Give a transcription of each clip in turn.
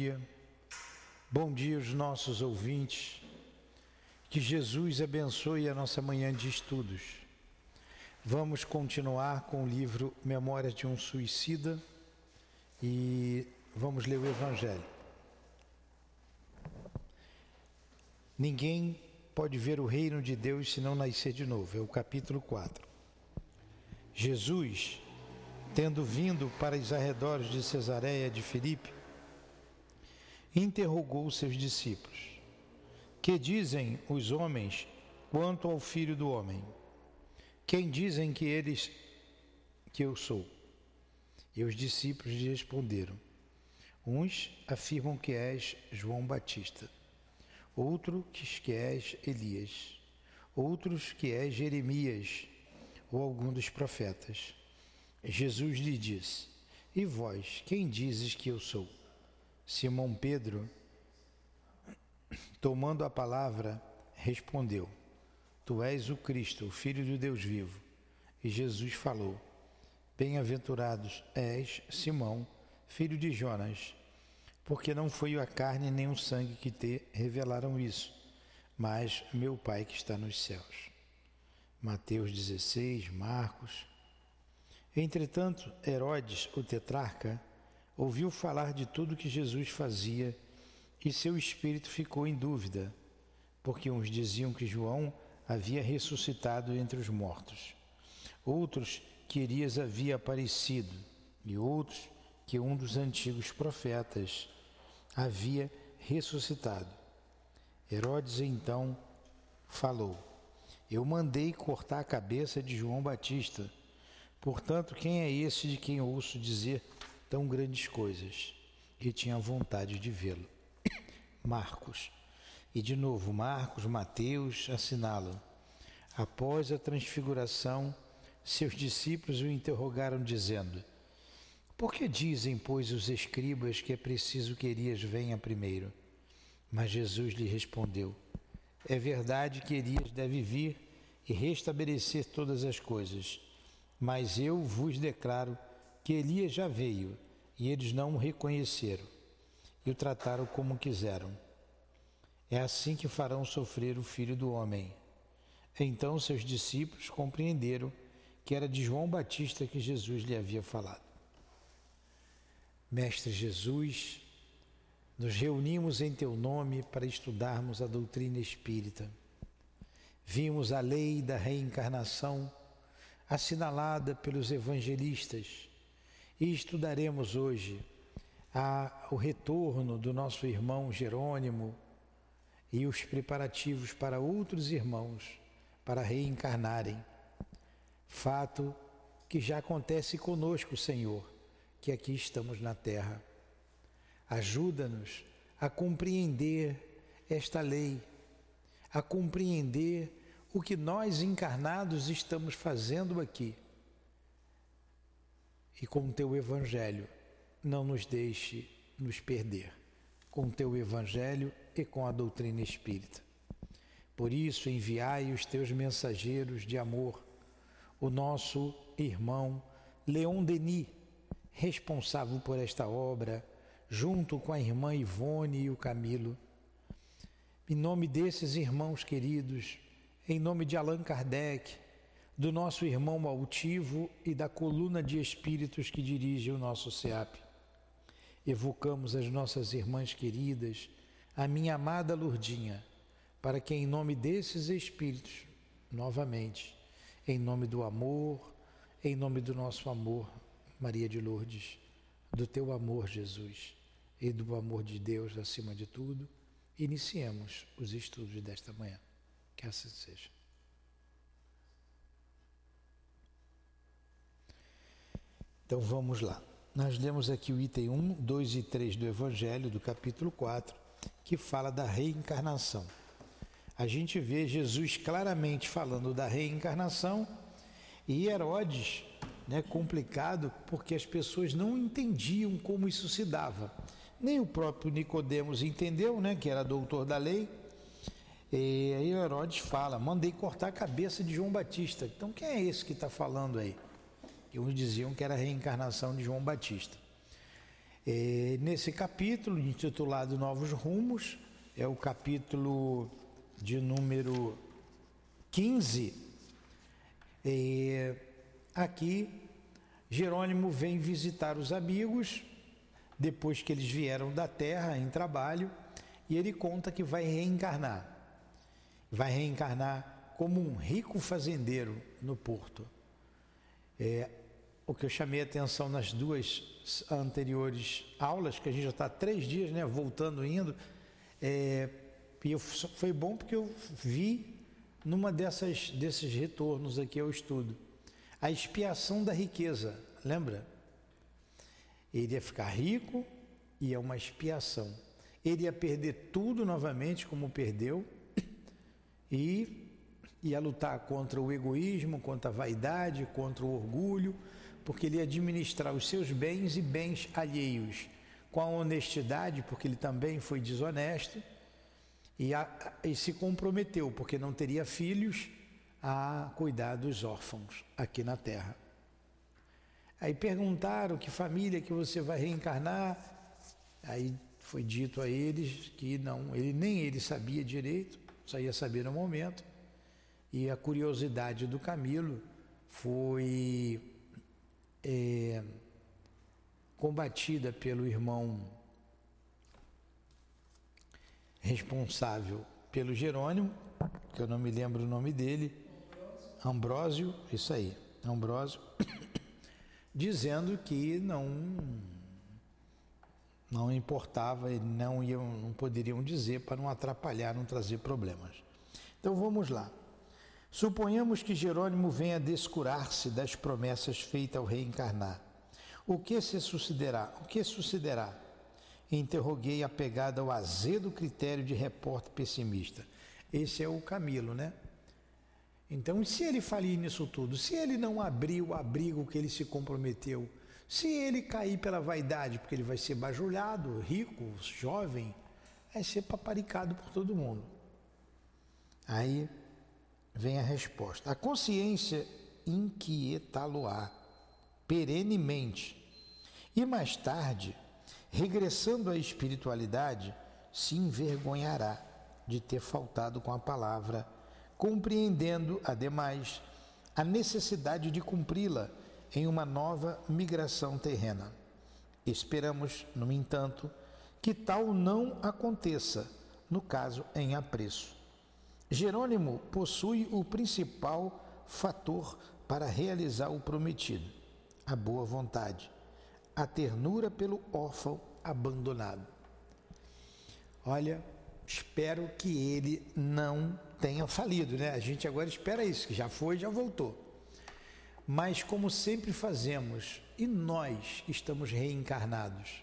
dia. Bom dia aos nossos ouvintes. Que Jesus abençoe a nossa manhã de estudos. Vamos continuar com o livro Memórias de um Suicida e vamos ler o Evangelho. Ninguém pode ver o reino de Deus se não nascer de novo. É o capítulo 4. Jesus, tendo vindo para os arredores de Cesareia de Filipe, interrogou seus discípulos: Que dizem os homens quanto ao filho do homem? Quem dizem que eles que eu sou? E os discípulos lhe responderam: Uns afirmam que és João Batista, outros que és Elias, outros que és Jeremias ou algum dos profetas. Jesus lhe disse: E vós, quem dizes que eu sou? Simão Pedro, tomando a palavra, respondeu: Tu és o Cristo, o Filho do Deus vivo. E Jesus falou: Bem-aventurados és Simão, filho de Jonas, porque não foi a carne nem o sangue que te revelaram isso, mas meu Pai que está nos céus. Mateus 16, Marcos. Entretanto, Herodes, o tetrarca, ouviu falar de tudo que Jesus fazia e seu espírito ficou em dúvida, porque uns diziam que João havia ressuscitado entre os mortos, outros que Elias havia aparecido e outros que um dos antigos profetas havia ressuscitado. Herodes então falou: Eu mandei cortar a cabeça de João Batista. Portanto, quem é esse de quem ouço dizer tão grandes coisas e tinha vontade de vê-lo. Marcos. E de novo, Marcos, Mateus assinalam. Após a transfiguração, seus discípulos o interrogaram, dizendo: Por que dizem, pois, os escribas que é preciso que Elias venha primeiro? Mas Jesus lhe respondeu: É verdade que Elias deve vir e restabelecer todas as coisas, mas eu vos declaro que Elias já veio e eles não o reconheceram e o trataram como quiseram. É assim que farão sofrer o filho do homem. Então seus discípulos compreenderam que era de João Batista que Jesus lhe havia falado. Mestre Jesus, nos reunimos em teu nome para estudarmos a doutrina espírita. Vimos a lei da reencarnação assinalada pelos evangelistas e estudaremos hoje a, o retorno do nosso irmão Jerônimo e os preparativos para outros irmãos para reencarnarem. Fato que já acontece conosco, Senhor, que aqui estamos na terra. Ajuda-nos a compreender esta lei, a compreender o que nós encarnados estamos fazendo aqui e com o teu evangelho não nos deixe nos perder com o teu evangelho e com a doutrina espírita. Por isso, enviai os teus mensageiros de amor, o nosso irmão Leon Denis, responsável por esta obra, junto com a irmã Ivone e o Camilo. Em nome desses irmãos queridos, em nome de Allan Kardec, do nosso irmão altivo e da coluna de espíritos que dirige o nosso SEAP. Evocamos as nossas irmãs queridas, a minha amada Lurdinha, para que, em nome desses espíritos, novamente, em nome do amor, em nome do nosso amor, Maria de Lourdes, do teu amor, Jesus, e do amor de Deus acima de tudo, iniciemos os estudos desta manhã. Que assim seja. Então vamos lá. Nós lemos aqui o item 1, 2 e 3 do Evangelho, do capítulo 4, que fala da reencarnação. A gente vê Jesus claramente falando da reencarnação e Herodes, né, complicado, porque as pessoas não entendiam como isso se dava. Nem o próprio Nicodemos entendeu, né, que era doutor da lei. E aí Herodes fala: mandei cortar a cabeça de João Batista. Então quem é esse que está falando aí? Que uns diziam que era a reencarnação de João Batista. É, nesse capítulo, intitulado Novos Rumos, é o capítulo de número 15. É, aqui, Jerônimo vem visitar os amigos, depois que eles vieram da terra em trabalho, e ele conta que vai reencarnar. Vai reencarnar como um rico fazendeiro no porto. É, o que eu chamei atenção nas duas anteriores aulas, que a gente já está três dias, né, voltando, indo, é, e eu, foi bom porque eu vi numa dessas desses retornos aqui ao estudo a expiação da riqueza, lembra? Ele ia ficar rico e é uma expiação. Ele ia perder tudo novamente, como perdeu, e ia lutar contra o egoísmo, contra a vaidade, contra o orgulho, porque ele ia administrar os seus bens e bens alheios com a honestidade, porque ele também foi desonesto, e, a, e se comprometeu, porque não teria filhos, a cuidar dos órfãos aqui na terra. Aí perguntaram que família que você vai reencarnar. Aí foi dito a eles que não, ele nem ele sabia direito, só ia saber no momento. E a curiosidade do Camilo foi é, combatida pelo irmão responsável pelo Jerônimo, que eu não me lembro o nome dele, Ambrósio, isso aí, Ambrósio, dizendo que não não importava, não iam, não poderiam dizer para não atrapalhar, não trazer problemas. Então vamos lá. Suponhamos que Jerônimo venha descurar-se das promessas feitas ao reencarnar. O que se sucederá? O que sucederá? Interroguei apegado ao azedo critério de repórter pessimista. Esse é o Camilo, né? Então, se ele falir nisso tudo, se ele não abrir o abrigo que ele se comprometeu, se ele cair pela vaidade, porque ele vai ser bajulhado, rico, jovem, vai ser paparicado por todo mundo. Aí vem a resposta. A consciência inquietá-lo-á perenemente. E mais tarde, regressando à espiritualidade, se envergonhará de ter faltado com a palavra, compreendendo, ademais, a necessidade de cumpri-la em uma nova migração terrena. Esperamos, no entanto, que tal não aconteça, no caso em apreço. Jerônimo possui o principal fator para realizar o prometido: a boa vontade, a ternura pelo órfão abandonado. Olha, espero que ele não tenha falido, né? A gente agora espera isso, que já foi, já voltou. Mas como sempre fazemos, e nós estamos reencarnados,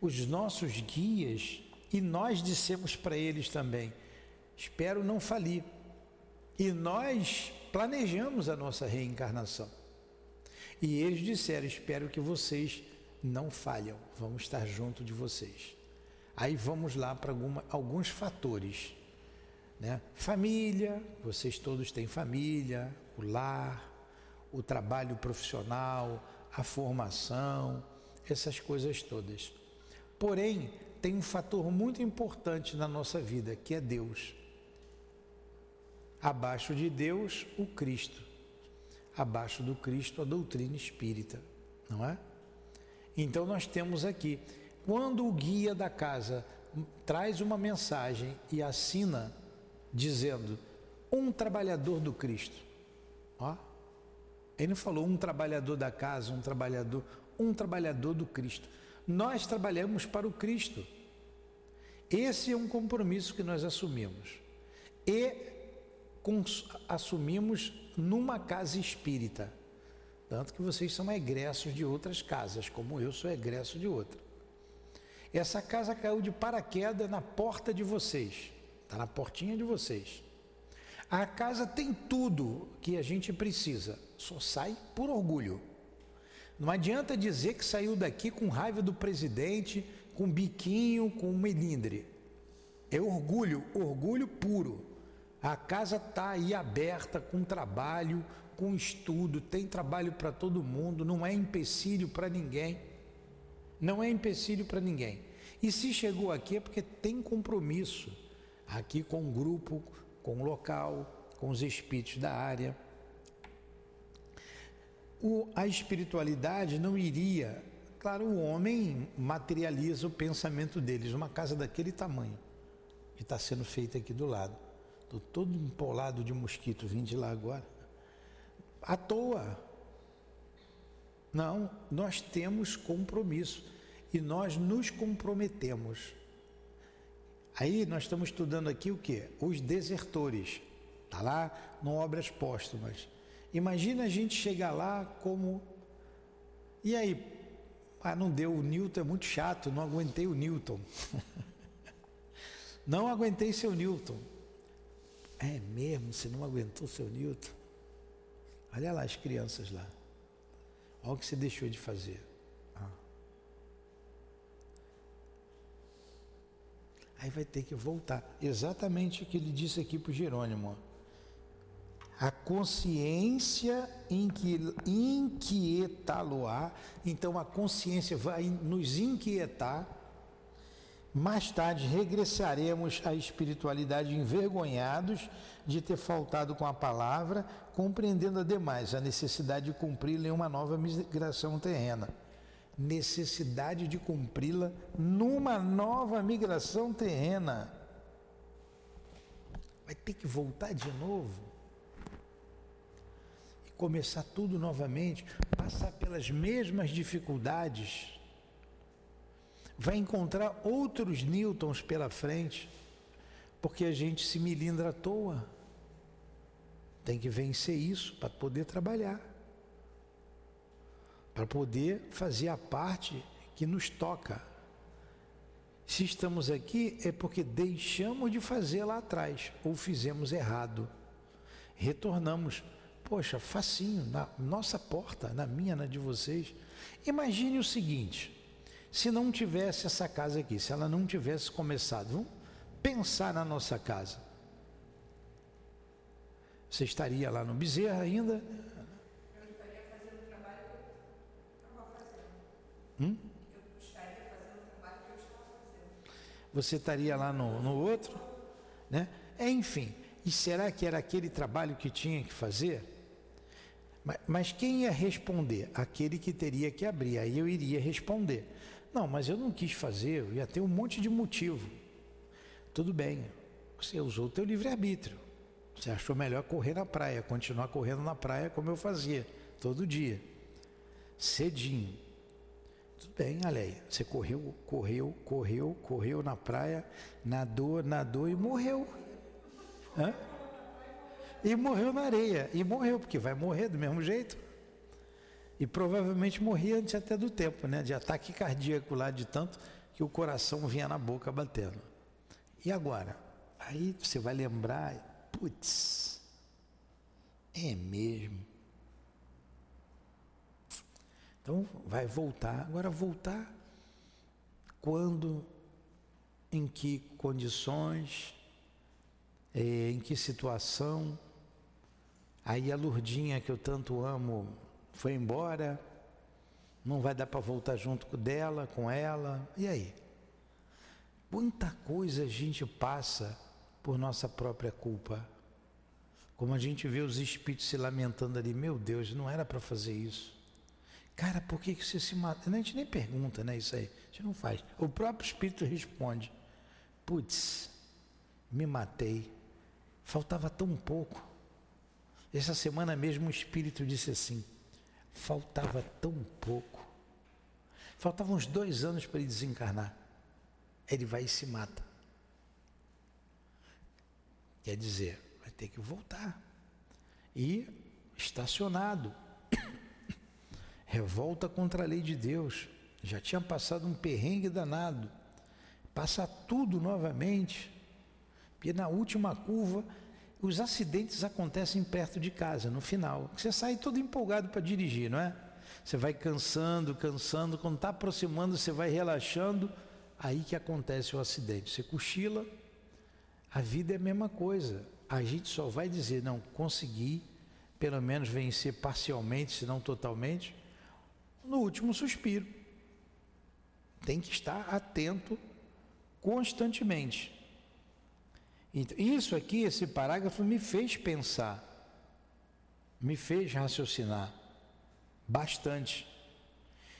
os nossos guias, e nós dissemos para eles também: Espero não falir. E nós planejamos a nossa reencarnação. E eles disseram: Espero que vocês não falham, vamos estar junto de vocês. Aí vamos lá para alguns fatores. Né? Família, vocês todos têm família, o lar, o trabalho profissional, a formação, essas coisas todas. Porém, tem um fator muito importante na nossa vida, que é Deus. Abaixo de Deus, o Cristo. Abaixo do Cristo, a doutrina espírita, não é? Então nós temos aqui, quando o guia da casa traz uma mensagem e assina dizendo um trabalhador do Cristo, ó, ele não falou um trabalhador da casa, um trabalhador, um trabalhador do Cristo. Nós trabalhamos para o Cristo. Esse é um compromisso que nós assumimos. E assumimos numa casa espírita. Tanto que vocês são egressos de outras casas, como eu sou egresso de outra. Essa casa caiu de paraquedas na porta de vocês, está na portinha de vocês. A casa tem tudo que a gente precisa, só sai por orgulho. Não adianta dizer que saiu daqui com raiva do presidente, com biquinho, com melindre. É orgulho, orgulho puro. A casa está aí aberta com trabalho, com estudo, tem trabalho para todo mundo, não é empecilho para ninguém. Não é empecilho para ninguém. E se chegou aqui é porque tem compromisso aqui com o grupo, com o local, com os espíritos da área. O, a espiritualidade não iria. Claro, o homem materializa o pensamento deles, uma casa daquele tamanho, que está sendo feita aqui do lado. Estou todo empolado de mosquito, vim de lá agora. À toa. Não, nós temos compromisso e nós nos comprometemos. Aí nós estamos estudando aqui o que? Os desertores. Está lá no Obras Póstumas. Imagina a gente chegar lá como. E aí? Ah, não deu, o Newton é muito chato, não aguentei o Newton. não aguentei seu Newton. É mesmo, você não aguentou seu Newton? Olha lá as crianças lá. Olha o que você deixou de fazer. Ah. Aí vai ter que voltar. Exatamente o que ele disse aqui para o Jerônimo. A consciência inquietá-lo-á. Então a consciência vai nos inquietar. Mais tarde regressaremos à espiritualidade envergonhados de ter faltado com a palavra, compreendendo ademais a necessidade de cumpri-la em uma nova migração terrena. Necessidade de cumpri-la numa nova migração terrena. Vai ter que voltar de novo e começar tudo novamente, passar pelas mesmas dificuldades. Vai encontrar outros Newtons pela frente, porque a gente se milindra à toa. Tem que vencer isso para poder trabalhar, para poder fazer a parte que nos toca. Se estamos aqui é porque deixamos de fazer lá atrás ou fizemos errado. Retornamos. Poxa, facinho, na nossa porta, na minha, na de vocês. Imagine o seguinte: se não tivesse essa casa aqui, se ela não tivesse começado, vamos pensar na nossa casa. Você estaria lá no Bezerra ainda? Eu estaria fazendo o trabalho que eu estava fazendo. Hum? Eu estaria fazendo o trabalho que eu estava fazendo. Você estaria lá no, no outro? Né? É, enfim, e será que era aquele trabalho que tinha que fazer? Mas quem ia responder? Aquele que teria que abrir. Aí eu iria responder. Não, mas eu não quis fazer, eu ia ter um monte de motivo. Tudo bem, você usou o teu livre-arbítrio. Você achou melhor correr na praia, continuar correndo na praia como eu fazia, todo dia. Cedinho. Tudo bem, Aleia. Você correu, correu, correu, correu na praia, nadou, nadou e morreu. Hã? E morreu na areia. E morreu, porque vai morrer do mesmo jeito. E provavelmente morria antes até do tempo, né? De ataque cardíaco lá, de tanto que o coração vinha na boca batendo. E agora? Aí você vai lembrar Putz, é mesmo. Então vai voltar. Agora voltar quando, em que condições, é, em que situação. Aí a Lurdinha que eu tanto amo foi embora, não vai dar para voltar junto dela, com ela. E aí? Quanta coisa a gente passa por nossa própria culpa. Como a gente vê os espíritos se lamentando ali, meu Deus, não era para fazer isso. Cara, por que, que você se mata? A gente nem pergunta, né? Isso aí. A gente não faz. O próprio espírito responde: Putz, me matei. Faltava tão pouco. Essa semana mesmo o espírito disse assim: faltava tão pouco. Faltavam uns dois anos para ele desencarnar. Ele vai e se mata. Quer dizer, vai ter que voltar. E estacionado. Revolta contra a lei de Deus. Já tinha passado um perrengue danado. Passa tudo novamente. E na última curva, os acidentes acontecem perto de casa, no final. Você sai todo empolgado para dirigir, não é? Você vai cansando, cansando, quando está aproximando, você vai relaxando, aí que acontece o acidente. Você cochila, a vida é a mesma coisa. A gente só vai dizer, não, consegui pelo menos vencer parcialmente, se não totalmente, no último suspiro. tem que estar atento constantemente. Então, isso aqui, esse parágrafo me fez pensar, me fez raciocinar bastante.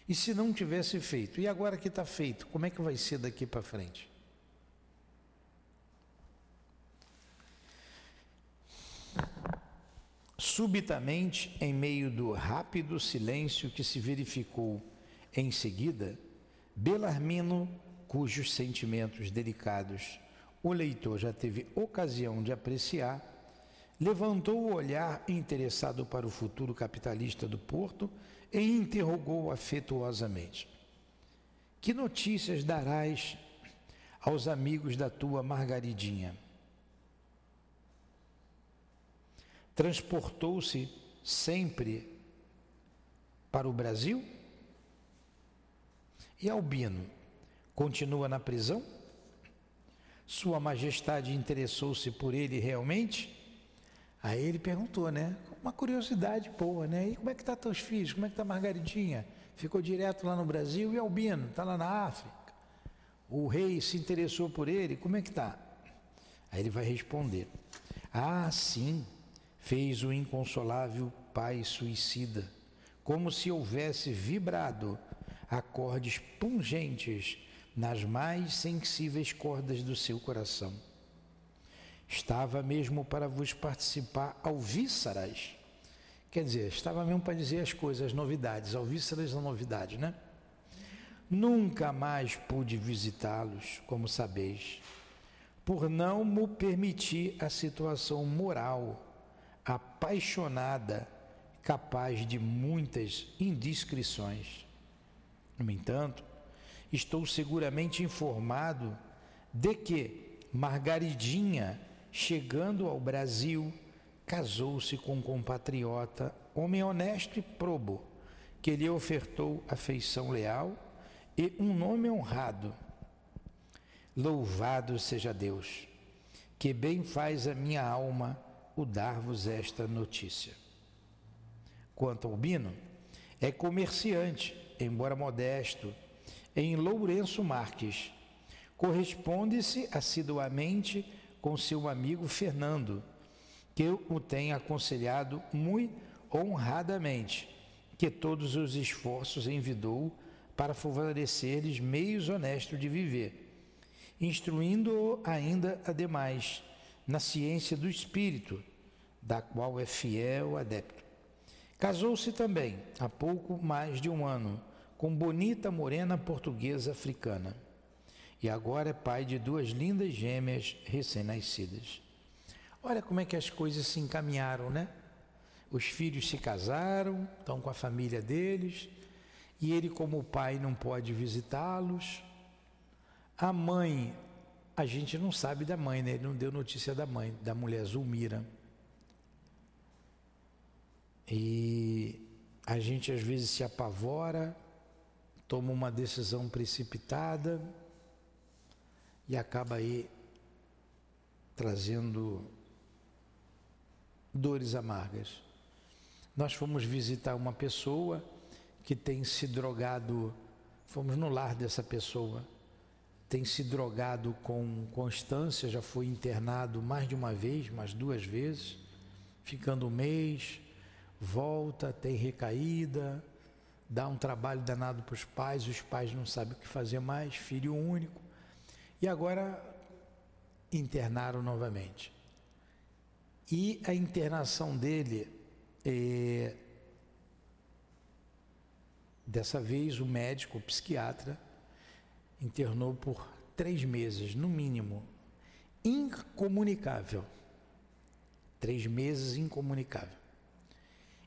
E se não tivesse feito? E agora que está feito, como é que vai ser daqui para frente? Subitamente, em meio do rápido silêncio que se verificou em seguida, Belarmino, cujos sentimentos delicados o leitor já teve ocasião de apreciar, levantou o olhar interessado para o futuro capitalista do Porto e interrogou afetuosamente: Que notícias darás aos amigos da tua Margaridinha? Transportou-se sempre para o Brasil? E Albino continua na prisão? Sua Majestade interessou-se por ele realmente? Aí ele perguntou, né? Uma curiosidade boa, né? E como é que tá teus filhos? Como é que tá Margaridinha? Ficou direto lá no Brasil e Albino, está lá na África. O rei se interessou por ele, como é que tá? Aí ele vai responder: Ah, sim, fez o inconsolável pai suicida, como se houvesse vibrado acordes pungentes nas mais sensíveis cordas do seu coração. Estava mesmo para vos participar alvíceras. Quer dizer, estava mesmo para dizer as coisas, as novidades, alvíceras são novidade, né? Nunca mais pude visitá-los, como sabeis, por não me permitir a situação moral, apaixonada, capaz de muitas indiscrições. No entanto, estou seguramente informado de que Margaridinha, chegando ao Brasil, casou-se com um compatriota, homem honesto e probo, que lhe ofertou afeição leal e um nome honrado. Louvado seja Deus, que bem faz a minha alma o dar-vos esta notícia. Quanto ao Bino, é comerciante, embora modesto, em Lourenço Marques. Corresponde-se assiduamente com seu amigo Fernando, que o tem aconselhado muito honradamente, que todos os esforços envidou para favorecer-lhes meios honestos de viver, instruindo-o ainda ademais na ciência do espírito, da qual é fiel adepto. Casou-se também há pouco mais de um ano com bonita morena portuguesa africana. E agora é pai de duas lindas gêmeas recém-nascidas. Olha como é que as coisas se encaminharam, né? Os filhos se casaram, estão com a família deles, e ele, como pai, não pode visitá-los. A mãe, a gente não sabe da mãe, né? Ele não deu notícia da mãe, da mulher Zulmira. E a gente às vezes se apavora toma uma decisão precipitada e acaba aí trazendo dores amargas. Nós fomos visitar uma pessoa que tem se drogado, fomos no lar dessa pessoa, tem se drogado com constância, já foi internado mais de uma vez, mais duas vezes, ficando um mês, volta, tem recaída, dá um trabalho danado para os pais, os pais não sabem o que fazer mais, filho único. E agora internaram novamente. E a internação dele, é, dessa vez o médico, o psiquiatra, internou por três meses, no mínimo, incomunicável. Três meses incomunicável.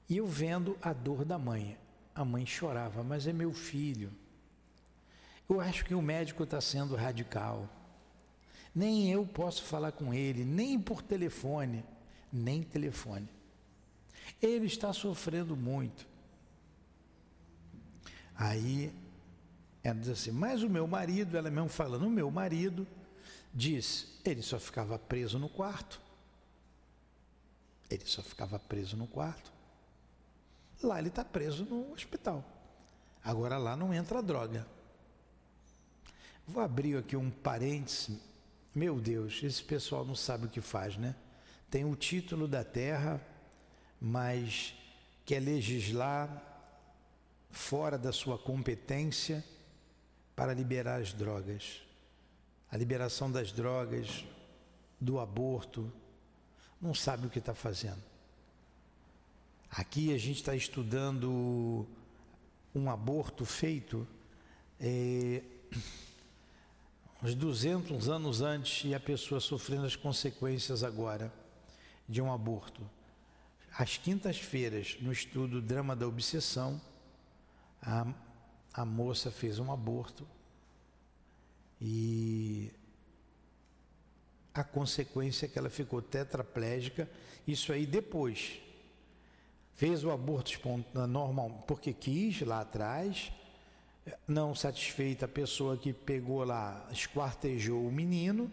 E eu vendo a dor da mãe. A mãe chorava, mas é meu filho. Eu acho que o médico está sendo radical. Nem eu posso falar com ele, nem por telefone, nem telefone. Ele está sofrendo muito. Aí ela diz assim, mas o meu marido, ela mesmo falando, o meu marido diz, ele só ficava preso no quarto. Ele só ficava preso no quarto. Lá ele está preso no hospital. Agora lá não entra droga. Vou abrir aqui um parêntese. Meu Deus, esse pessoal não sabe o que faz, né? Tem o título da terra, mas quer legislar fora da sua competência para liberar as drogas. A liberação das drogas, do aborto, não sabe o que está fazendo. Aqui a gente está estudando um aborto feito é, uns 200 anos antes e a pessoa sofrendo as consequências agora de um aborto. Às quintas-feiras, no estudo Drama da Obsessão, a, a moça fez um aborto e a consequência é que ela ficou tetraplégica, isso aí depois. Fez o aborto normal porque quis lá atrás, não satisfeita a pessoa que pegou lá, esquartejou o menino.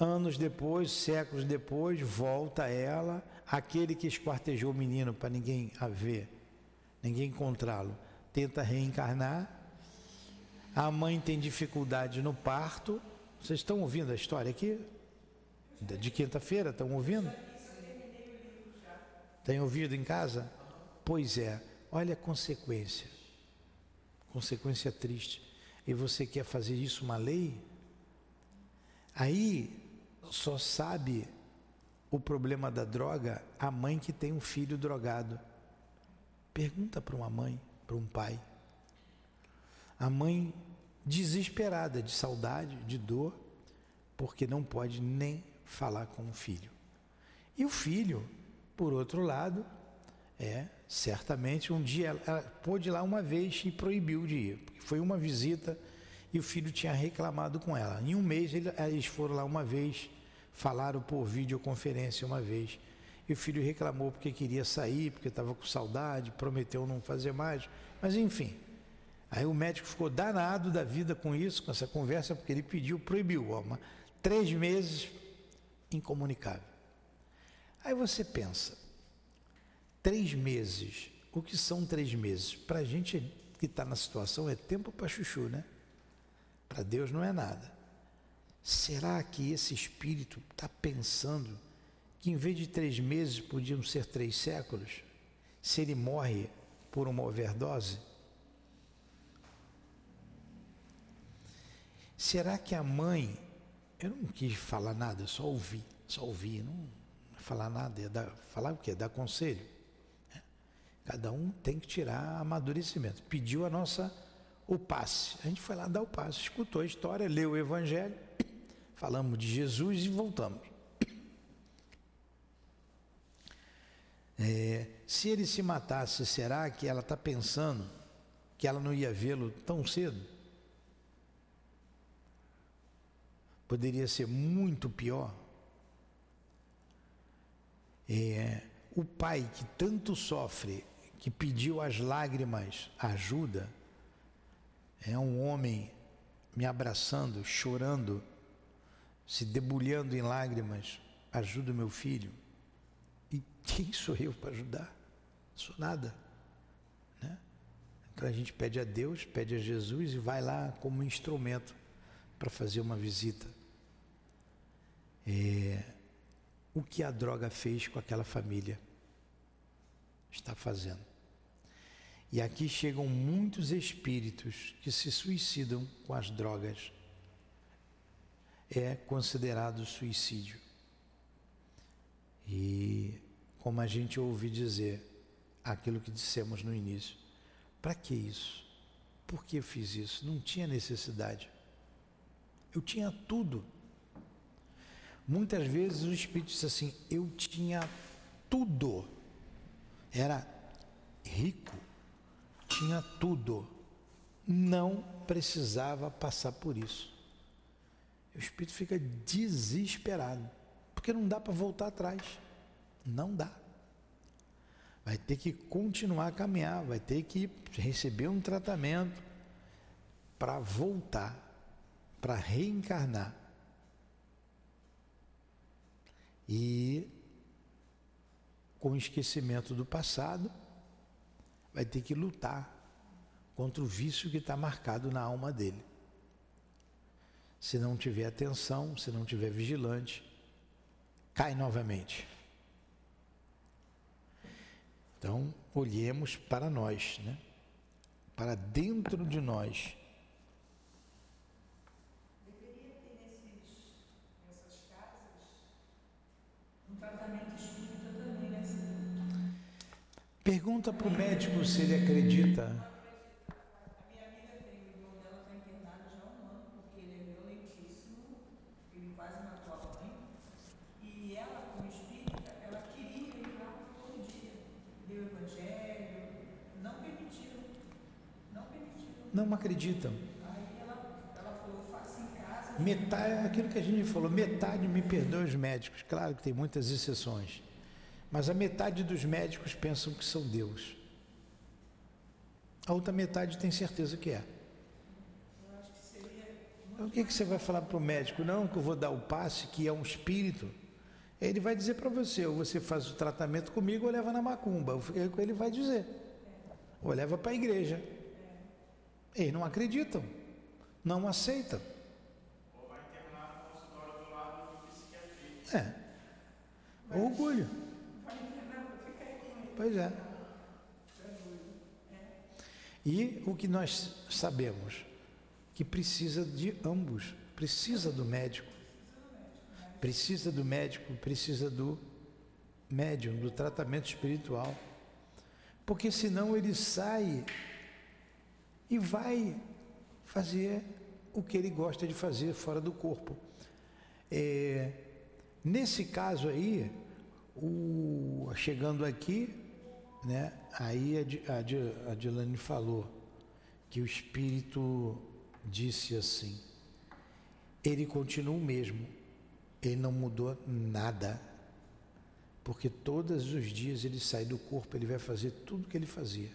Anos depois, séculos depois, volta ela, aquele que esquartejou o menino para ninguém a ver, ninguém encontrá-lo, tenta reencarnar. A mãe tem dificuldade no parto, vocês estão ouvindo a história aqui? De quinta-feira, estão ouvindo? Tem ouvido em casa? Pois é, olha a consequência. Consequência triste. E você quer fazer isso uma lei? Aí só sabe o problema da droga a mãe que tem um filho drogado. Pergunta para uma mãe, para um pai. A mãe desesperada de saudade, de dor, porque não pode nem falar com o filho. E o filho, por outro lado, é certamente um dia ela, ela pôde ir lá uma vez e proibiu de ir, porque foi uma visita e o filho tinha reclamado com ela. Em um mês ele, eles foram lá uma vez, falaram por videoconferência uma vez. E o filho reclamou porque queria sair, porque estava com saudade, prometeu não fazer mais. Mas enfim, Aí o médico ficou danado da vida com isso, com essa conversa, porque ele pediu, proibiu, ó, uma, três meses incomunicável. Aí você pensa, três meses, o que são três meses? Para a gente que está na situação é tempo para chuchu, né? Para Deus não é nada. Será que esse espírito está pensando que em vez de três meses podiam ser três séculos? Se ele morre por uma overdose? Será que a mãe, eu não quis falar nada, só ouvi, só ouvi, não falar nada, é dar, falar o quê? Dar conselho. É. Cada um tem que tirar amadurecimento. Pediu a nossa o passe. A gente foi lá dar o passe, escutou a história, leu o evangelho, falamos de Jesus e voltamos. É, se ele se matasse, será que ela está pensando que ela não ia vê-lo tão cedo? poderia ser muito pior. É, o pai que tanto sofre, que pediu as lágrimas ajuda, é um homem me abraçando, chorando, se debulhando em lágrimas, ajuda o meu filho. E quem sou eu para ajudar? Sou nada. Né? Então a gente pede a Deus, pede a Jesus e vai lá como instrumento para fazer uma visita. É, o que a droga fez com aquela família? Está fazendo. E aqui chegam muitos espíritos que se suicidam com as drogas. É considerado suicídio. E como a gente ouve dizer, aquilo que dissemos no início, para que isso? Por que fiz isso? Não tinha necessidade. Eu tinha tudo. Muitas vezes o Espírito diz assim: Eu tinha tudo. Era rico, tinha tudo. Não precisava passar por isso. O Espírito fica desesperado, porque não dá para voltar atrás. Não dá. Vai ter que continuar a caminhar, vai ter que receber um tratamento para voltar para reencarnar. E com o esquecimento do passado, vai ter que lutar contra o vício que está marcado na alma dele. Se não tiver atenção, se não tiver vigilante, cai novamente. Então, olhemos para nós, né? para dentro de nós. Deveria ter nesses, nessas casas um tratamento espírita também, né? Pergunta para o médico se ele acredita. A minha amiga tem, o irmão dela está internado já há um ano, porque ele é violentíssimo, ele quase matou a mãe. E ela, como espírita, ela queria dia, ler o não permitiram. Não permitiram. Não acreditam. Metade, é aquilo que a gente falou, metade me perdoa os médicos. Claro que tem muitas exceções. Mas a metade dos médicos pensam que são Deus. A outra metade tem certeza que é. Então, o que, que você vai falar para o médico? Não, que eu vou dar o passe, que é um espírito. Ele vai dizer para você, ou você faz o tratamento comigo ou leva na macumba. Ele vai dizer. Ou leva para a igreja. Eles não acreditam, não aceitam. É. Orgulho. Pois é. E o que nós sabemos? Que precisa de ambos. Precisa do médico. Precisa do médico, precisa do médium, do tratamento espiritual. Porque senão ele sai e vai fazer o que ele gosta de fazer fora do corpo. É, nesse caso aí, o, chegando aqui, né, aí a, a, Dilane falou que o Espírito disse assim, ele continua o mesmo, ele não mudou nada, porque todos os dias ele sai do corpo, ele vai fazer tudo o que ele fazia.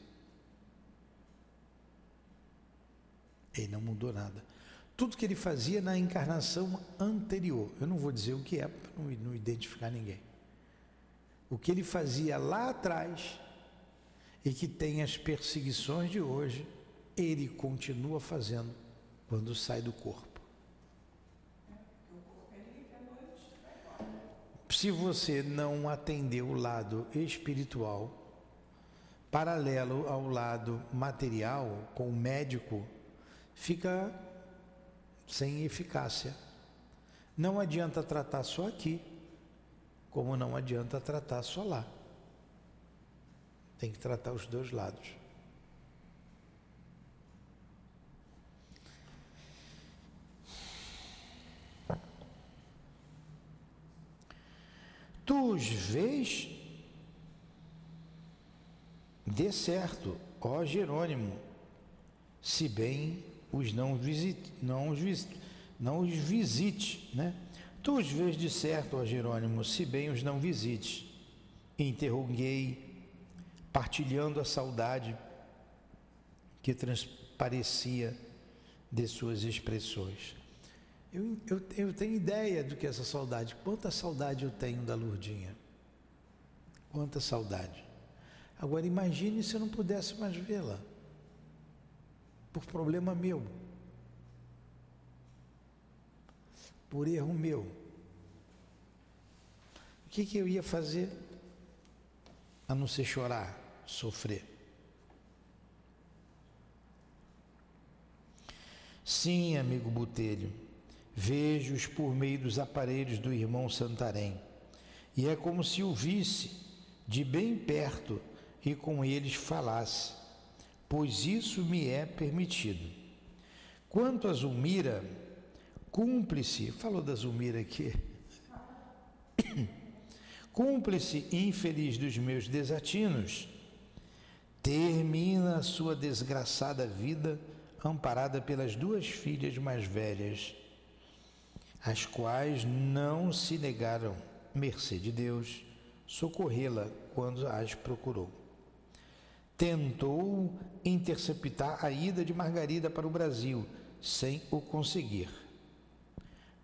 Ele não mudou nada. Tudo que ele fazia na encarnação anterior, eu não vou dizer o que é para não identificar ninguém. O que ele fazia lá atrás e que tem as perseguições de hoje, ele continua fazendo quando sai do corpo. Se você não atender o lado espiritual, paralelo ao lado material, com o médico, fica sem eficácia. Não adianta tratar só aqui, como não adianta tratar só lá. Tem que tratar os dois lados. Tu os vês? Dê certo, ó Jerônimo, se bem os não visite, não os visite, não os visite, né? Tu os vês de certo, ó Jerônimo, se bem os não visite. Interroguei, partilhando a saudade que transparecia de suas expressões. Eu, eu, eu tenho ideia do que é essa saudade. Quanta saudade eu tenho da Lurdinha. Quanta saudade. Agora imagine se eu não pudesse mais vê-la por problema meu, por erro meu. O que, que eu ia fazer a não ser chorar, sofrer? Sim, amigo Botelho, vejo-os por meio dos aparelhos do irmão Santarém, e é como se o visse de bem perto e com eles falasse pois isso me é permitido. Quanto a Zulmira, cúmplice, falou da Zulmira aqui, cúmplice infeliz dos meus desatinos, termina a sua desgraçada vida amparada pelas duas filhas mais velhas, as quais não se negaram, mercê de Deus, socorrê-la quando as procurou tentou interceptar a ida de Margarida para o Brasil, sem o conseguir.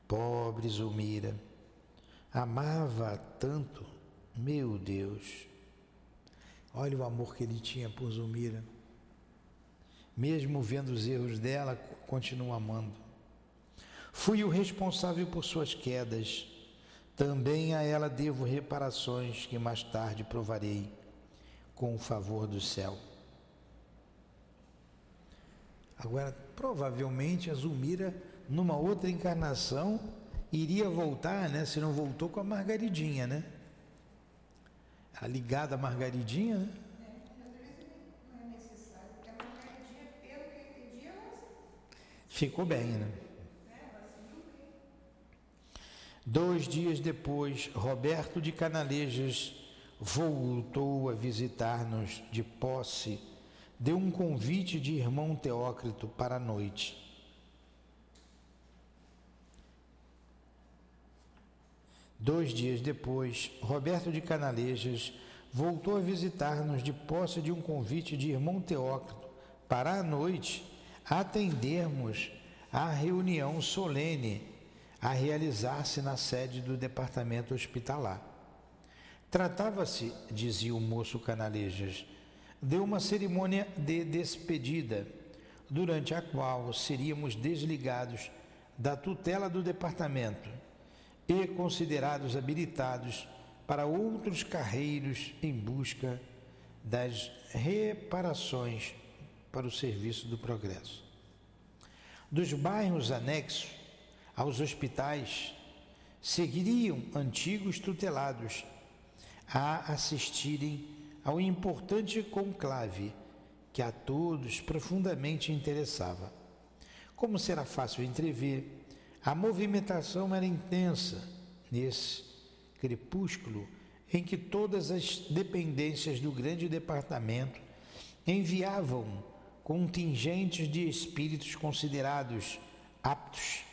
Pobre Zulmira, amava tanto, meu Deus. Olha o amor que ele tinha por Zulmira. mesmo vendo os erros dela, continuo amando. Fui o responsável por suas quedas. Também a ela devo reparações que mais tarde provarei com o favor do céu. Agora, provavelmente a Zulmira, numa outra encarnação, iria voltar, né? Se não voltou com a Margaridinha, né? A ligada à Margaridinha, né? Ficou bem, né? Dois dias depois, Roberto de Canalejas voltou a visitar-nos de posse, deu um convite de irmão Teócrito para a noite. Dois dias depois, Roberto de Canalejas voltou a visitar-nos de posse de um convite de irmão Teócrito para a noite atendermos à reunião solene a realizar-se na sede do departamento hospitalar. Tratava-se, dizia o moço Canalejas, de uma cerimônia de despedida, durante a qual seríamos desligados da tutela do departamento e considerados habilitados para outros carreiros em busca das reparações para o serviço do progresso. Dos bairros anexos aos hospitais, seguiriam antigos tutelados a assistirem ao importante conclave que a todos profundamente interessava. Como será fácil entrever, a movimentação era intensa nesse crepúsculo em que todas as dependências do grande departamento enviavam contingentes de espíritos considerados aptos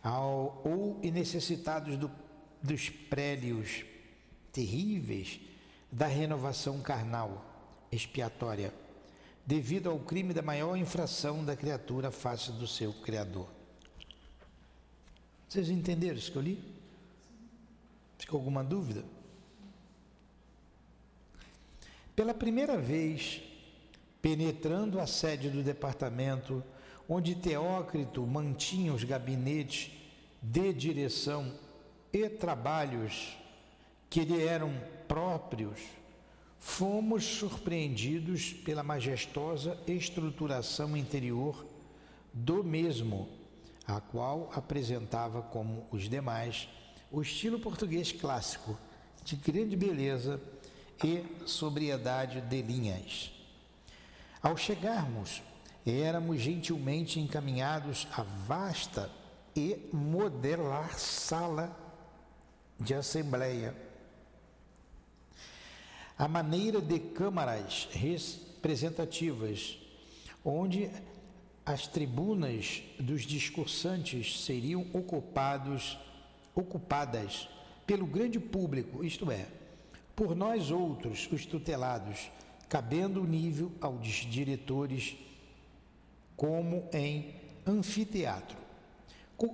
ao, ou necessitados do, dos prélios terríveis da renovação carnal expiatória, devido ao crime da maior infração da criatura face do seu Criador. Vocês entenderam isso que eu li? Ficou alguma dúvida? Pela primeira vez, penetrando a sede do departamento, onde Teócrito mantinha os gabinetes de direção e trabalhos que lhe eram próprios, fomos surpreendidos pela majestosa estruturação interior do mesmo, a qual apresentava, como os demais, o estilo português clássico, de grande beleza e sobriedade de linhas. Ao chegarmos, éramos gentilmente encaminhados à vasta e modelar sala de assembleia a maneira de câmaras representativas, onde as tribunas dos discursantes seriam ocupados, ocupadas pelo grande público, isto é, por nós outros, os tutelados, cabendo o nível aos diretores, como em anfiteatro.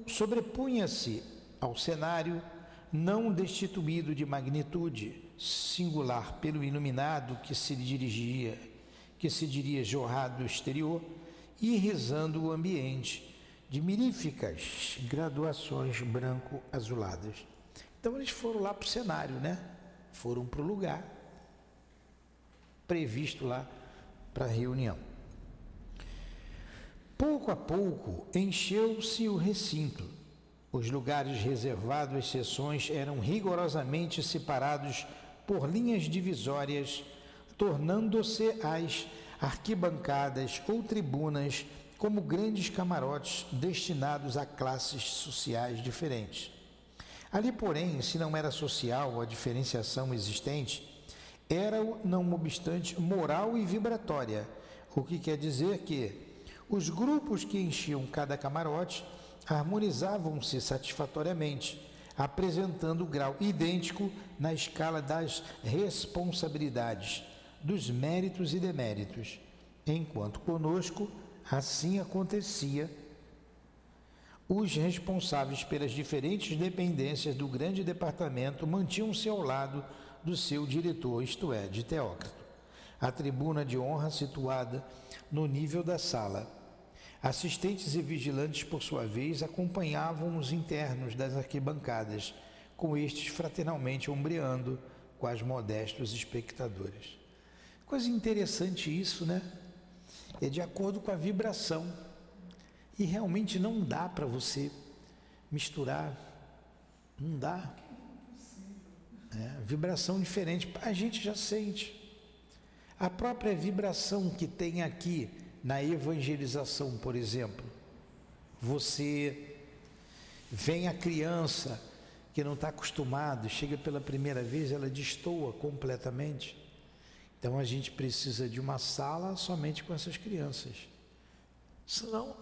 Sobrepunha-se ao cenário não destituído de magnitude, singular pelo iluminado que se dirigia, que se diria jorrado do exterior, e risando o ambiente de miríficas graduações branco-azuladas. Então eles foram lá para o cenário, né? Foram para o lugar previsto lá para a reunião. Pouco a pouco encheu-se o recinto. Os lugares reservados às sessões eram rigorosamente separados por linhas divisórias, tornando-se as arquibancadas ou tribunas como grandes camarotes destinados a classes sociais diferentes. Ali, porém, se não era social a diferenciação existente, era, não obstante, moral e vibratória, o que quer dizer que os grupos que enchiam cada camarote harmonizavam-se satisfatoriamente, apresentando grau idêntico na escala das responsabilidades, dos méritos e deméritos, enquanto conosco assim acontecia. Os responsáveis pelas diferentes dependências do grande departamento mantinham-se ao lado do seu diretor, isto é, de Teócrito. a tribuna de honra situada no nível da sala. Assistentes e vigilantes, por sua vez, acompanhavam os internos das arquibancadas, com estes fraternalmente ombreando quais modestos espectadores. Coisa interessante isso, né? É de acordo com a vibração. E realmente não dá para você misturar. Não dá. É, vibração diferente. A gente já sente. A própria vibração que tem aqui na evangelização, por exemplo. Você vem a criança que não está acostumado, chega pela primeira vez, ela destoa completamente. Então a gente precisa de uma sala somente com essas crianças. Senão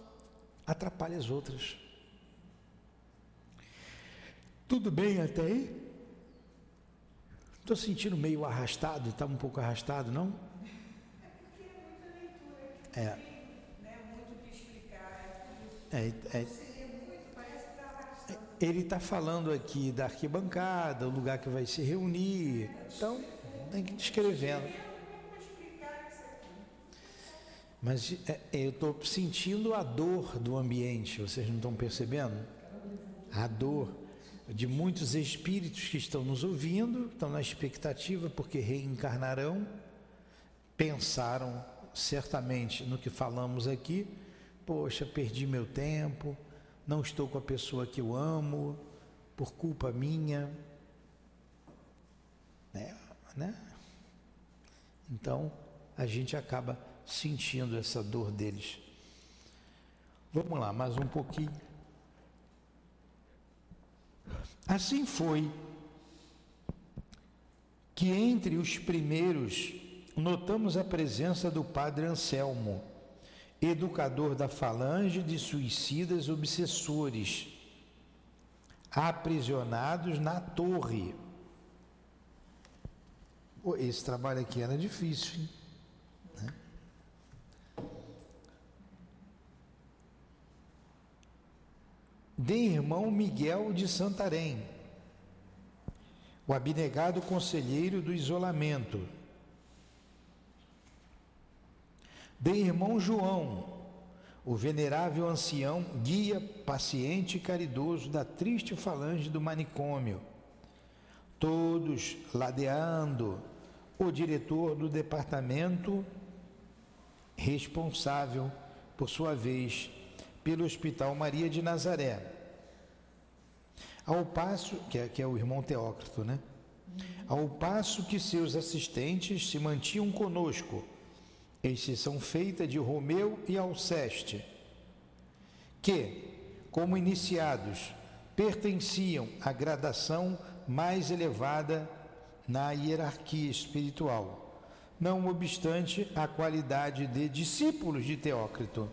atrapalha as outras. Tudo bem até aí? Estou sentindo meio arrastado, está um pouco arrastado, não? É. É, é, ele está falando aqui da arquibancada, o lugar que vai se reunir. Então, tem que ir descrevendo. Mas é, eu estou sentindo a dor do ambiente, vocês não estão percebendo? A dor de muitos espíritos que estão nos ouvindo, estão na expectativa porque reencarnarão, pensaram certamente no que falamos aqui, poxa, perdi meu tempo, não estou com a pessoa que eu amo, por culpa minha. Né? né? Então, a gente acaba sentindo essa dor deles. Vamos lá, mais um pouquinho. Assim foi que entre os primeiros notamos a presença do padre Anselmo, educador da falange de suicidas obsessores, aprisionados na torre. Esse trabalho aqui era difícil, hein? De irmão Miguel de Santarém, o abnegado conselheiro do isolamento, de irmão João, o venerável ancião, guia paciente e caridoso da triste falange do manicômio, todos ladeando o diretor do departamento responsável, por sua vez, pelo Hospital Maria de Nazaré. Ao passo, que é, que é o irmão Teócrito, né? Ao passo que seus assistentes se mantinham conosco, exceção feita de Romeu e Alceste, que, como iniciados, pertenciam à gradação mais elevada na hierarquia espiritual, não obstante a qualidade de discípulos de Teócrito.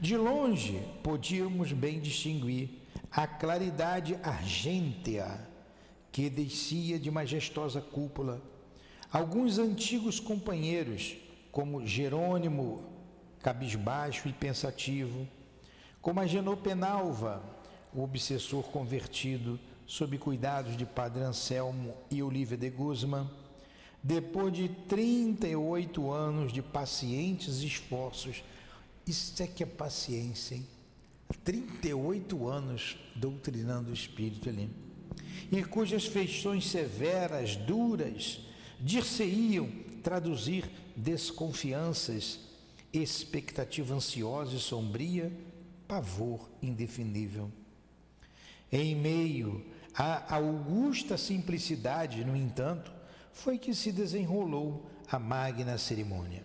De longe podíamos bem distinguir a claridade argêntea que descia de majestosa cúpula. Alguns antigos companheiros, como Jerônimo, cabisbaixo e pensativo, como a Genopenalva, o obsessor convertido, sob cuidados de Padre Anselmo e Olívia de Guzman, depois de 38 anos de pacientes esforços isso é que é paciência, hein? 38 anos doutrinando o espírito ali. E cujas feições severas, duras, dir-se-iam traduzir desconfianças, expectativa ansiosa e sombria, pavor indefinível. Em meio à augusta simplicidade, no entanto, foi que se desenrolou a magna cerimônia.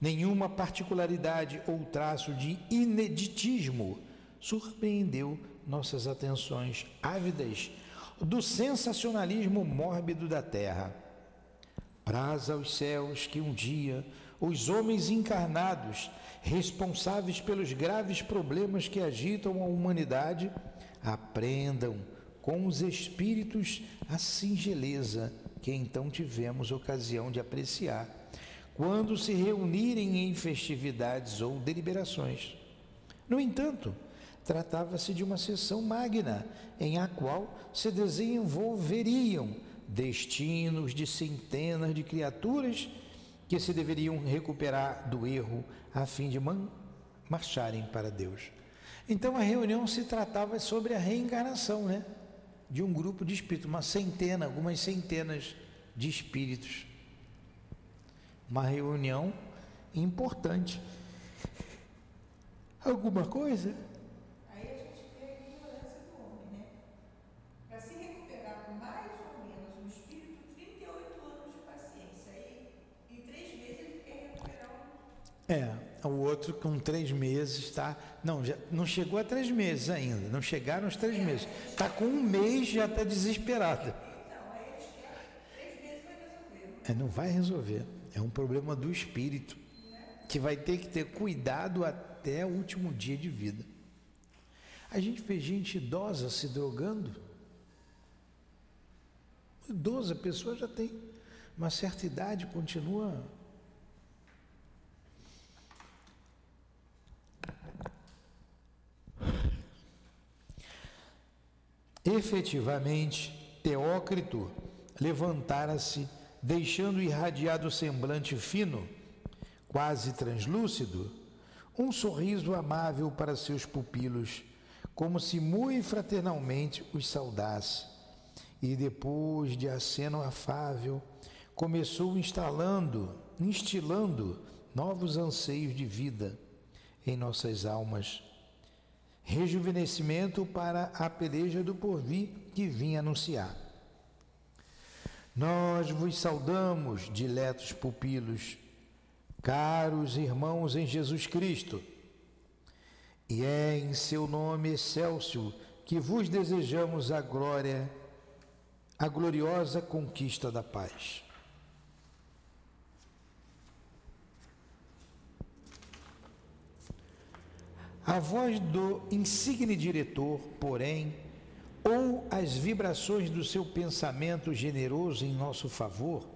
Nenhuma particularidade ou traço de ineditismo surpreendeu nossas atenções ávidas do sensacionalismo mórbido da terra. Praza aos céus que um dia os homens encarnados, responsáveis pelos graves problemas que agitam a humanidade, aprendam com os espíritos a singeleza que então tivemos ocasião de apreciar quando se reunirem em festividades ou deliberações. No entanto, tratava-se de uma sessão magna, em a qual se desenvolveriam destinos de centenas de criaturas que se deveriam recuperar do erro a fim de marcharem para Deus. Então a reunião se tratava sobre a reencarnação, né? De um grupo de espíritos, uma centena, algumas centenas de espíritos. Uma reunião importante. Alguma coisa? Aí a gente vê a ignorância do homem, né? Para se recuperar com mais ou menos um espírito, 38 anos de paciência. Aí, em três meses, ele quer recuperar um. É, o outro com três meses, tá? Não, já, não chegou a três meses ainda, não chegaram os três meses. Está com um mês já está desesperado. Então, aí eles querem, três meses vai resolver. É, não vai resolver. É um problema do espírito que vai ter que ter cuidado até o último dia de vida. A gente vê gente idosa se drogando. Idosa, a pessoa já tem uma certa idade, continua. Efetivamente, Teócrito levantara-se, deixando irradiado o semblante fino quase translúcido, um sorriso amável para seus pupilos, como se muito fraternalmente os saudasse. E depois de aceno afável, começou instalando, instilando novos anseios de vida em nossas almas. Rejuvenescimento para a peleja do porvir que vinha anunciar. Nós vos saudamos, diletos pupilos, Caros irmãos em Jesus Cristo, e é em seu nome excelso que vos desejamos a glória, a gloriosa conquista da paz. A voz do insigne diretor, porém, ou as vibrações do seu pensamento generoso em nosso favor,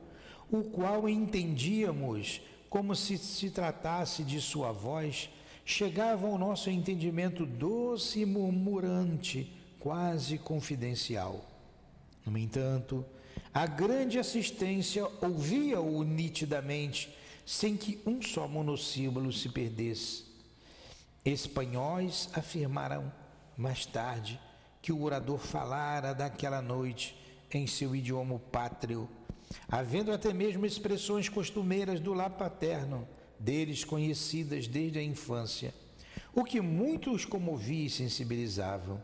o qual entendíamos como se se tratasse de sua voz, chegava ao nosso entendimento doce e murmurante, quase confidencial. No entanto, a grande assistência ouvia-o nitidamente, sem que um só monossílabo se perdesse. Espanhóis afirmaram mais tarde que o orador falara daquela noite em seu idioma pátrio havendo até mesmo expressões costumeiras do lar paterno, deles conhecidas desde a infância, o que muitos comovia e sensibilizavam.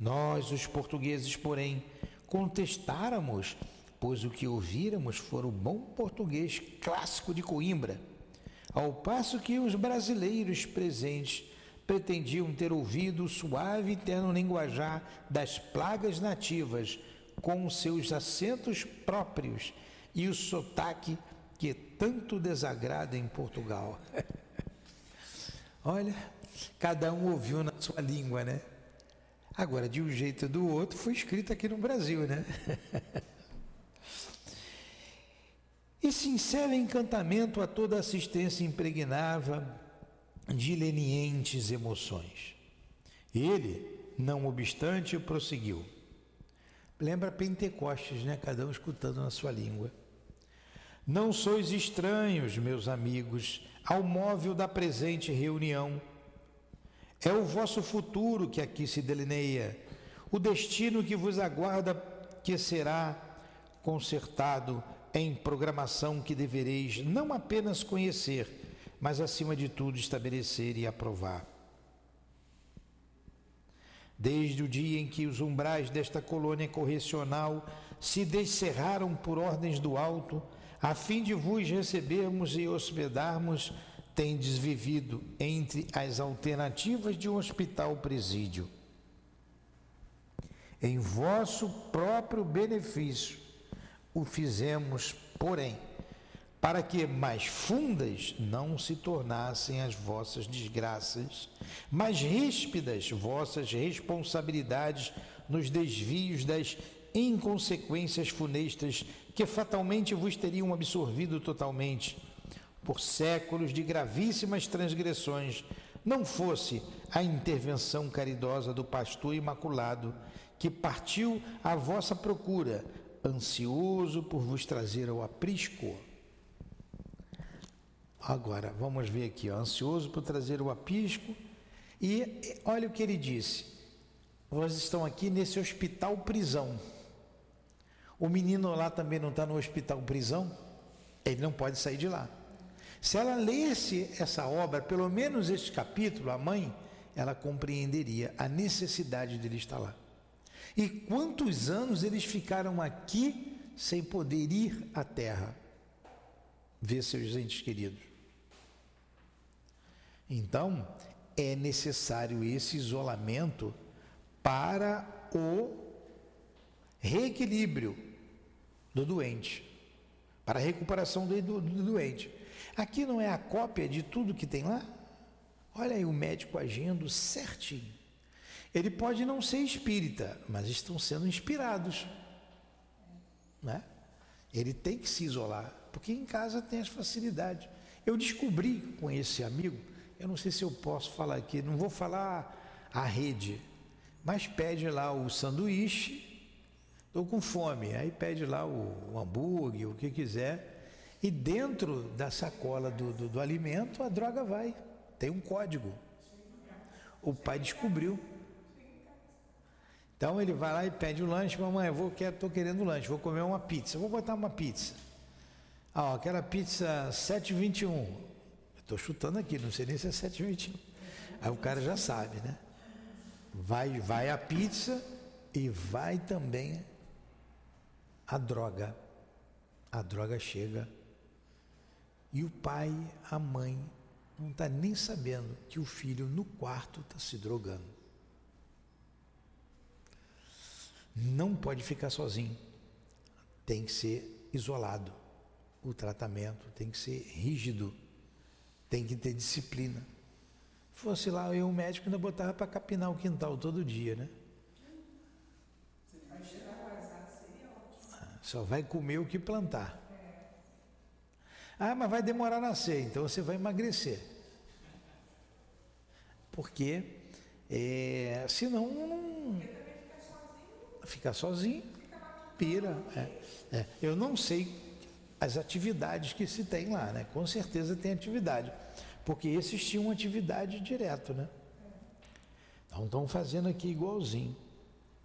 Nós, os portugueses, porém, contestáramos, pois o que ouvíramos fora o bom português clássico de Coimbra, ao passo que os brasileiros presentes pretendiam ter ouvido o suave e terno linguajar das plagas nativas com seus acentos próprios e o sotaque que tanto desagrada em Portugal. Olha, cada um ouviu na sua língua, né? Agora, de um jeito ou do outro, foi escrito aqui no Brasil, né? e sincero encantamento a toda assistência impregnava de lenientes emoções. Ele, não obstante, prosseguiu. Lembra Pentecostes, né? Cada um escutando na sua língua. Não sois estranhos, meus amigos, ao móvel da presente reunião. É o vosso futuro que aqui se delineia, o destino que vos aguarda, que será consertado em programação que devereis não apenas conhecer, mas acima de tudo estabelecer e aprovar. Desde o dia em que os umbrais desta colônia correcional se descerraram por ordens do alto, a fim de vos recebermos e hospedarmos, tendes vivido entre as alternativas de um hospital-presídio. Em vosso próprio benefício o fizemos, porém, para que mais fundas não se tornassem as vossas desgraças, mais ríspidas vossas responsabilidades nos desvios das inconsequências funestas que fatalmente vos teriam absorvido totalmente por séculos de gravíssimas transgressões, não fosse a intervenção caridosa do pastor imaculado que partiu à vossa procura ansioso por vos trazer ao aprisco. Agora, vamos ver aqui, ó, ansioso por trazer o aprisco. E olha o que ele disse. Vocês estão aqui nesse hospital prisão. O menino lá também não está no hospital prisão? Ele não pode sair de lá. Se ela lesse essa obra, pelo menos este capítulo, a mãe, ela compreenderia a necessidade dele estar lá. E quantos anos eles ficaram aqui sem poder ir à terra ver seus entes queridos? Então, é necessário esse isolamento para o reequilíbrio do doente, para a recuperação do, do, do doente. Aqui não é a cópia de tudo que tem lá? Olha aí o médico agindo certinho. Ele pode não ser espírita, mas estão sendo inspirados. Né? Ele tem que se isolar, porque em casa tem as facilidades. Eu descobri com esse amigo, eu não sei se eu posso falar aqui, não vou falar a rede, mas pede lá o sanduíche, estou com fome, aí pede lá o, o, hambúrguer, o que quiser, e dentro da sacola do, do, do alimento a droga vai, tem um código. O pai descobriu. Então ele vai lá e pede o lanche, mamãe, eu vou, tô querendo lanche, vou comer uma pizza, vou botar uma pizza. Ah, aquela pizza 721. Estou chutando aqui, não sei nem se é 721. Aí o cara já sabe, né? Vai, vai a pizza e vai também a droga. A droga chega e o pai, a mãe, não está nem sabendo que o filho no quarto está se drogando. não pode ficar sozinho, tem que ser isolado. O tratamento tem que ser rígido, tem que ter disciplina. Fosse lá eu, o médico, ainda botava para capinar o quintal todo dia, né? Só vai comer o que plantar. Ah, mas vai demorar a nascer, então você vai emagrecer. Porque é, senão não ficar sozinho, pira. É, é. Eu não sei as atividades que se tem lá, né? Com certeza tem atividade, porque esses tinham atividade direto, né? Então estão fazendo aqui igualzinho.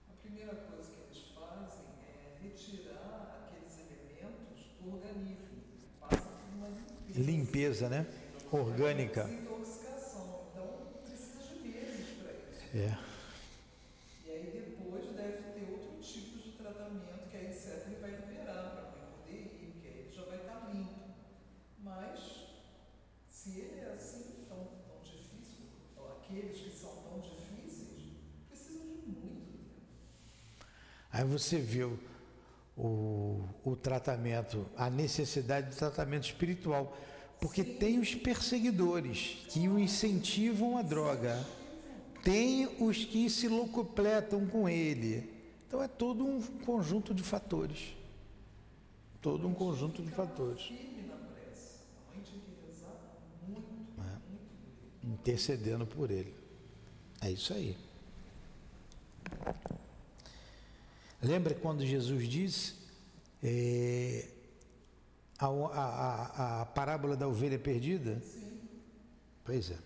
A primeira coisa que eles fazem é retirar aqueles elementos do organismo. Passa por uma limpeza. Limpeza, né? Orgânica. Desintoxicação. Então precisa de meses para isso. É. Aí você viu o, o tratamento, a necessidade de tratamento espiritual, porque tem os perseguidores que o incentivam à droga, tem os que se locupletam com ele. Então é todo um conjunto de fatores. Todo um conjunto de fatores. É. Intercedendo por ele. É isso aí. Lembra quando Jesus disse é, a, a, a, parábola da ovelha perdida? Sim. Pois é.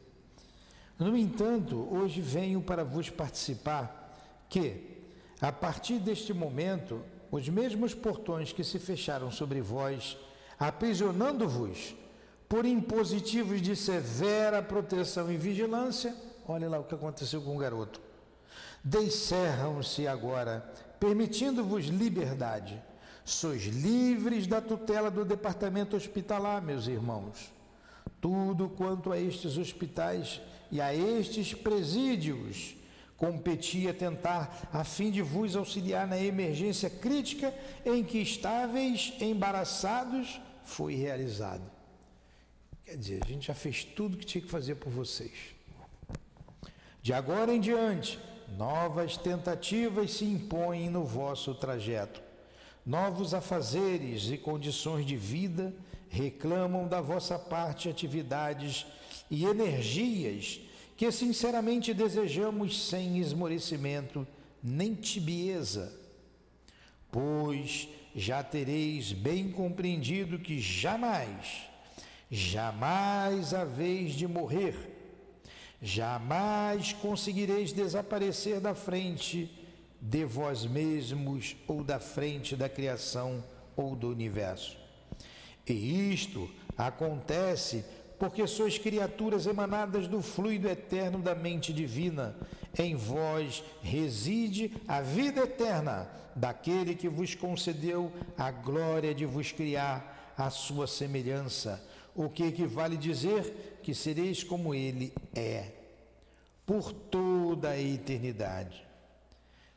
No entanto, hoje venho para vos participar que, a partir deste momento, os mesmos portões que se fecharam sobre vós, aprisionando-vos por impositivos de severa proteção e vigilância, olha lá o que aconteceu com o garoto, descerram-se agora permitindo-vos liberdade. Sois livres da tutela do departamento hospitalar, meus irmãos. Tudo quanto a estes hospitais e a estes presídios competia tentar a fim de vos auxiliar na emergência crítica em que estáveis embaraçados foi realizado. Quer dizer, a gente já fez tudo que tinha que fazer por vocês. De agora em diante, novas tentativas se impõem no vosso trajeto. Novos afazeres e condições de vida reclamam da vossa parte atividades e energias que sinceramente desejamos sem esmorecimento nem tibieza. Pois já tereis bem compreendido que jamais, jamais haveis de morrer, jamais conseguireis desaparecer da frente de vós mesmos ou da frente da criação ou do universo. E isto acontece porque sois criaturas emanadas do fluido eterno da mente divina. Em vós reside a vida eterna daquele que vos concedeu a glória de vos criar à sua semelhança, o que equivale dizer que sereis como ele é, por toda a eternidade.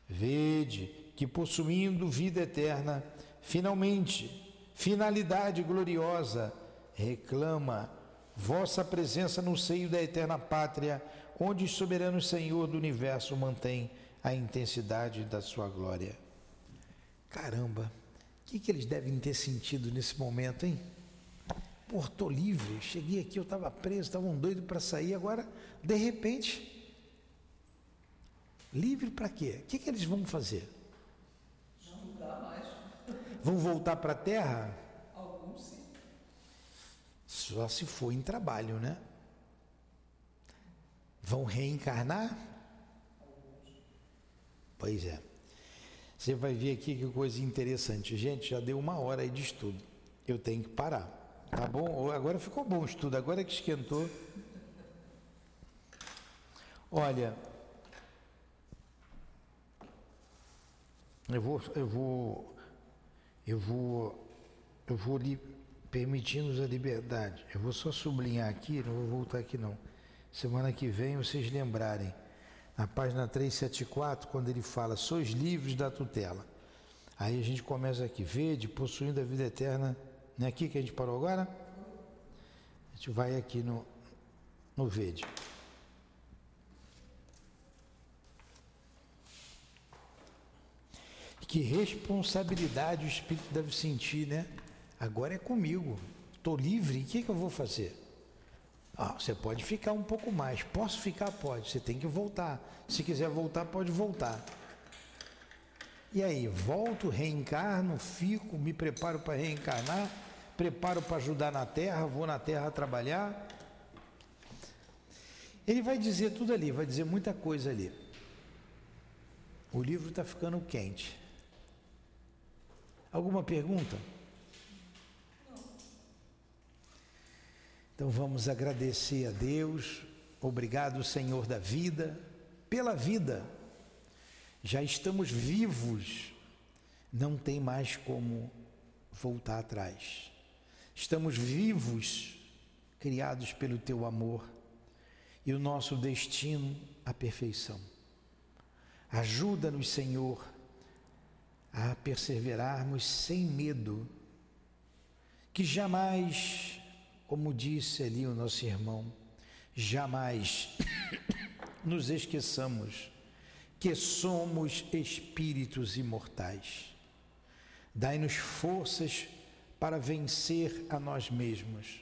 Vede que possuindo vida eterna, finalmente, finalidade gloriosa, reclama vossa presença no seio da eterna pátria, onde o soberano Senhor do universo mantém a intensidade da sua glória. Caramba, o que, que eles devem ter sentido nesse momento, hein? Pô, livre, cheguei aqui, eu estava preso, estava um doido para sair, agora, de repente, livre para quê? O que, que eles vão fazer? Não dá mais. Vão voltar para a terra? Alguns sim. Só se for em trabalho, né? Vão reencarnar? Pois é. Você vai ver aqui que coisa interessante. Gente, já deu uma hora aí de estudo. Eu tenho que parar. Tá bom? Agora ficou bom o estudo, agora que esquentou. Olha, eu vou, eu vou, eu vou, eu vou lhe permitindo a liberdade. Eu vou só sublinhar aqui, não vou voltar aqui não. Semana que vem vocês lembrarem na página 374, quando ele fala, sois livres da tutela. Aí a gente começa aqui, vede, possuindo a vida eterna. Não é aqui que a gente parou agora? A gente vai aqui no, no verde. Que responsabilidade o espírito deve sentir, né? Agora é comigo. Estou livre, o que, que eu vou fazer? Ah, você pode ficar um pouco mais. Posso ficar? Pode. Você tem que voltar. Se quiser voltar, pode voltar. E aí, volto, reencarno, fico, me preparo para reencarnar, preparo para ajudar na terra, vou na terra trabalhar. Ele vai dizer tudo ali, vai dizer muita coisa ali. O livro está ficando quente. Alguma pergunta? Então vamos agradecer a Deus, obrigado, Senhor da vida, pela vida. Já estamos vivos, não tem mais como voltar atrás. Estamos vivos, criados pelo teu amor, e o nosso destino, a perfeição. Ajuda-nos, Senhor, a perseverarmos sem medo, que jamais como disse ali o nosso irmão, jamais nos esqueçamos que somos espíritos imortais. Dai-nos forças para vencer a nós mesmos.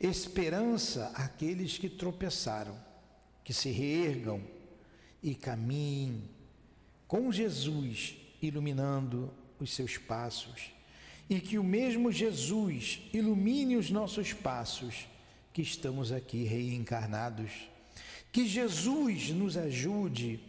Esperança àqueles que tropeçaram, que se reergam e caminhem com Jesus, iluminando os seus passos e que o mesmo Jesus ilumine os nossos passos, que estamos aqui reencarnados. Que Jesus nos ajude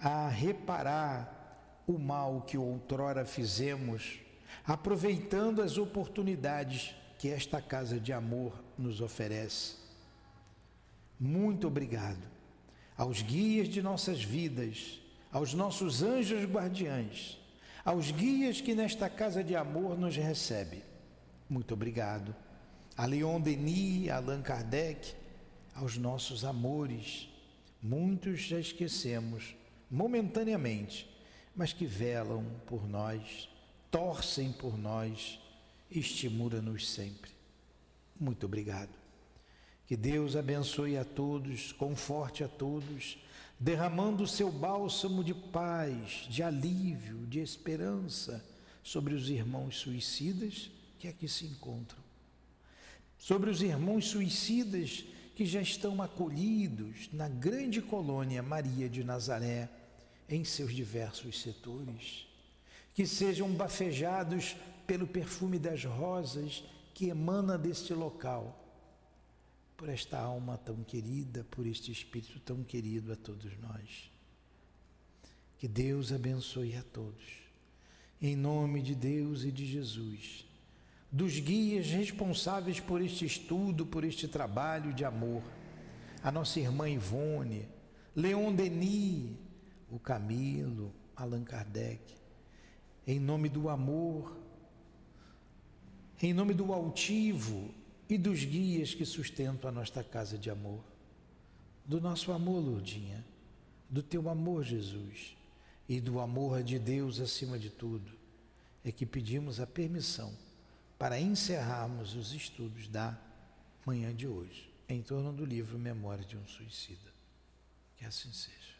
a reparar o mal que outrora fizemos, aproveitando as oportunidades que esta casa de amor nos oferece. Muito obrigado aos guias de nossas vidas, aos nossos anjos guardiães aos guias que nesta casa de amor nos recebe. Muito obrigado. A Leon Denis, a Allan Kardec, aos nossos amores, muitos já esquecemos momentaneamente, mas que velam por nós, torcem por nós, estimula-nos sempre. Muito obrigado. Que Deus abençoe a todos, conforte a todos derramando o seu bálsamo de paz, de alívio, de esperança sobre os irmãos suicidas que aqui se encontram. Sobre os irmãos suicidas que já estão acolhidos na grande colônia Maria de Nazaré, em seus diversos setores. que sejam bafejados pelo perfume das rosas que emana deste local, por esta alma tão querida, por este espírito tão querido a todos nós. Que Deus abençoe a todos. Em nome de Deus e de Jesus, dos guias responsáveis por este estudo, por este trabalho de amor, a nossa irmã Ivone, Leon Denis, o Camilo, Allan Kardec, em nome do amor, em nome do altivo e dos guias que sustentam a nossa casa de amor, do nosso amor, Lourdinha, do teu amor, Jesus, e do amor de Deus acima de tudo, é que pedimos a permissão para encerrarmos os estudos da manhã de hoje, em torno do livro Memória de um Suicida. Que assim seja.